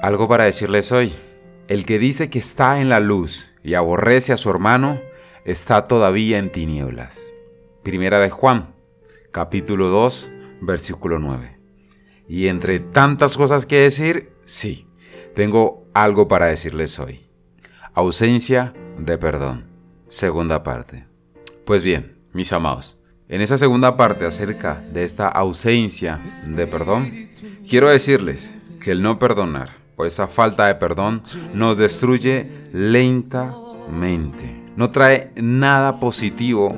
Algo para decirles hoy. El que dice que está en la luz y aborrece a su hermano, está todavía en tinieblas. Primera de Juan, capítulo 2, versículo 9. Y entre tantas cosas que decir, sí, tengo algo para decirles hoy. Ausencia de perdón. Segunda parte. Pues bien, mis amados, en esa segunda parte acerca de esta ausencia de perdón, quiero decirles que el no perdonar o esa falta de perdón nos destruye lentamente. No trae nada positivo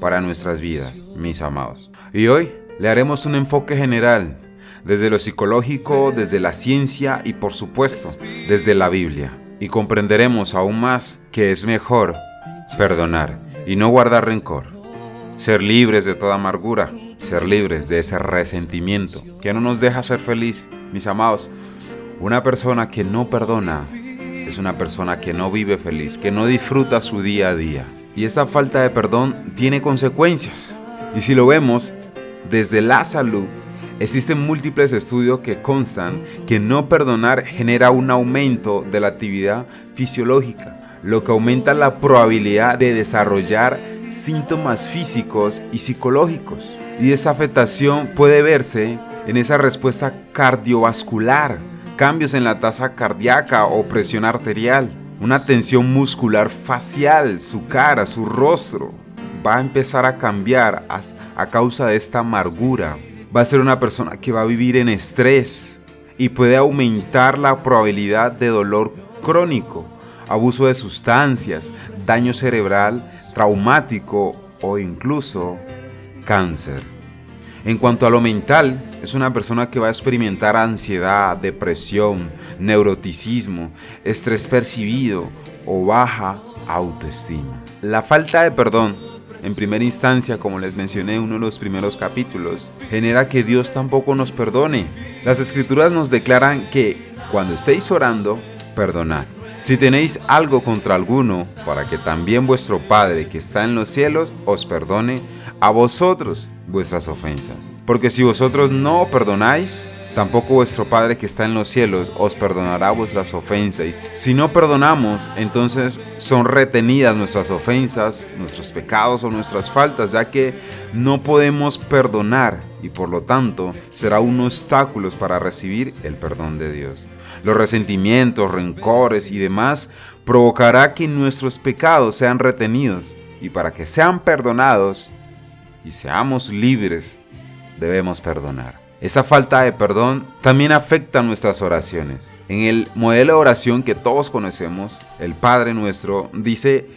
para nuestras vidas, mis amados. Y hoy le haremos un enfoque general desde lo psicológico, desde la ciencia y por supuesto desde la Biblia. Y comprenderemos aún más que es mejor perdonar y no guardar rencor. Ser libres de toda amargura, ser libres de ese resentimiento que no nos deja ser feliz, mis amados. Una persona que no perdona es una persona que no vive feliz, que no disfruta su día a día. Y esa falta de perdón tiene consecuencias. Y si lo vemos desde la salud, existen múltiples estudios que constan que no perdonar genera un aumento de la actividad fisiológica, lo que aumenta la probabilidad de desarrollar síntomas físicos y psicológicos. Y esa afectación puede verse en esa respuesta cardiovascular cambios en la tasa cardíaca o presión arterial, una tensión muscular facial, su cara, su rostro. Va a empezar a cambiar a, causa de esta amargura. Va a ser una persona que va a vivir en estrés y puede aumentar la probabilidad de dolor crónico, abuso de sustancias, daño cerebral, traumático o incluso cáncer. En cuanto a lo mental, es una persona que va a experimentar ansiedad, depresión, neuroticismo, estrés percibido o baja autoestima. La falta de perdón, en primera instancia, como les mencioné en uno de los primeros capítulos, genera que Dios tampoco nos perdone. Las escrituras nos declaran que cuando estéis orando, perdonad. Si tenéis algo contra alguno, para que también vuestro Padre que está en los cielos os perdone a vosotros vuestras ofensas. Porque si vosotros no perdonáis, tampoco vuestro Padre que está en los cielos os perdonará vuestras ofensas. Si no perdonamos, entonces son retenidas nuestras ofensas, nuestros pecados o nuestras faltas, ya que no podemos perdonar y por lo tanto será un obstáculo para recibir el perdón de Dios. Los resentimientos, rencores y demás provocará que nuestros pecados sean retenidos y para que sean perdonados y seamos libres, debemos perdonar. Esa falta de perdón también afecta nuestras oraciones. En el modelo de oración que todos conocemos, el Padre nuestro dice,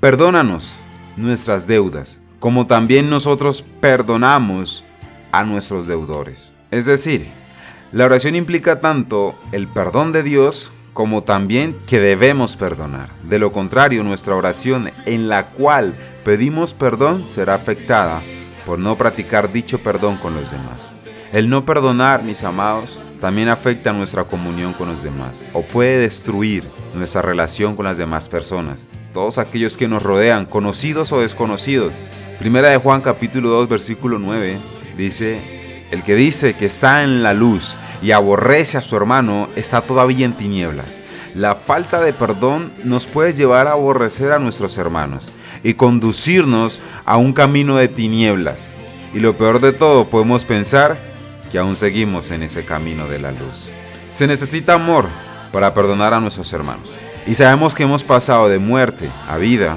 perdónanos nuestras deudas, como también nosotros perdonamos a nuestros deudores. Es decir, la oración implica tanto el perdón de Dios como también que debemos perdonar. De lo contrario, nuestra oración en la cual pedimos perdón será afectada por no practicar dicho perdón con los demás. El no perdonar, mis amados, también afecta nuestra comunión con los demás o puede destruir nuestra relación con las demás personas, todos aquellos que nos rodean, conocidos o desconocidos. Primera de Juan capítulo 2 versículo 9 dice, el que dice que está en la luz y aborrece a su hermano está todavía en tinieblas. La falta de perdón nos puede llevar a aborrecer a nuestros hermanos y conducirnos a un camino de tinieblas. Y lo peor de todo, podemos pensar que aún seguimos en ese camino de la luz. Se necesita amor para perdonar a nuestros hermanos. Y sabemos que hemos pasado de muerte a vida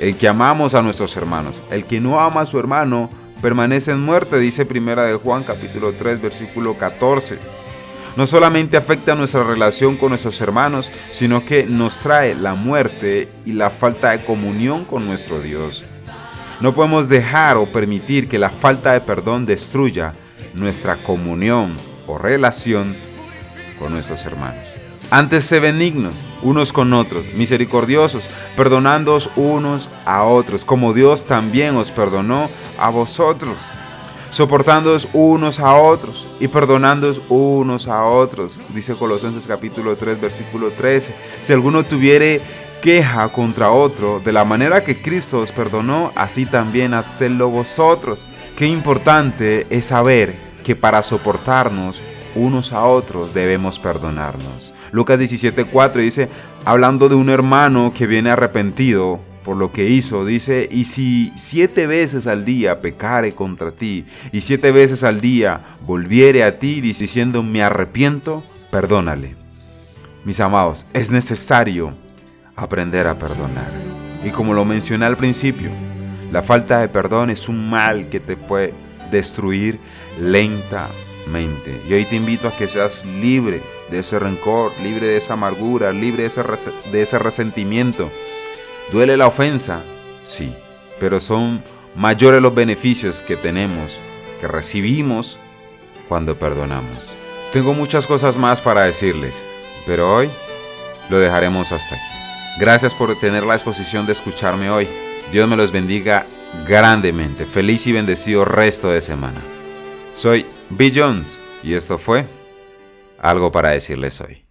en que amamos a nuestros hermanos. El que no ama a su hermano permanece en muerte, dice Primera de Juan capítulo 3 versículo 14. No solamente afecta nuestra relación con nuestros hermanos, sino que nos trae la muerte y la falta de comunión con nuestro Dios. No podemos dejar o permitir que la falta de perdón destruya nuestra comunión o relación con nuestros hermanos. Antes se benignos unos con otros, misericordiosos, perdonándoos unos a otros, como Dios también os perdonó a vosotros, soportándoos unos a otros y perdonándoos unos a otros, dice Colosenses capítulo 3, versículo 13. Si alguno tuviere queja contra otro, de la manera que Cristo os perdonó, así también hacedlo vosotros. Qué importante es saber que para soportarnos unos a otros debemos perdonarnos. Lucas 17:4 dice, hablando de un hermano que viene arrepentido por lo que hizo, dice, y si siete veces al día pecare contra ti, y siete veces al día volviere a ti diciendo, me arrepiento, perdónale. Mis amados, es necesario aprender a perdonar. Y como lo mencioné al principio, la falta de perdón es un mal que te puede destruir lentamente. Y hoy te invito a que seas libre de ese rencor, libre de esa amargura, libre de ese, de ese resentimiento. ¿Duele la ofensa? Sí, pero son mayores los beneficios que tenemos, que recibimos cuando perdonamos. Tengo muchas cosas más para decirles, pero hoy lo dejaremos hasta aquí. Gracias por tener la exposición de escucharme hoy. Dios me los bendiga grandemente. Feliz y bendecido resto de semana. Soy B. Jones y esto fue algo para decirles hoy.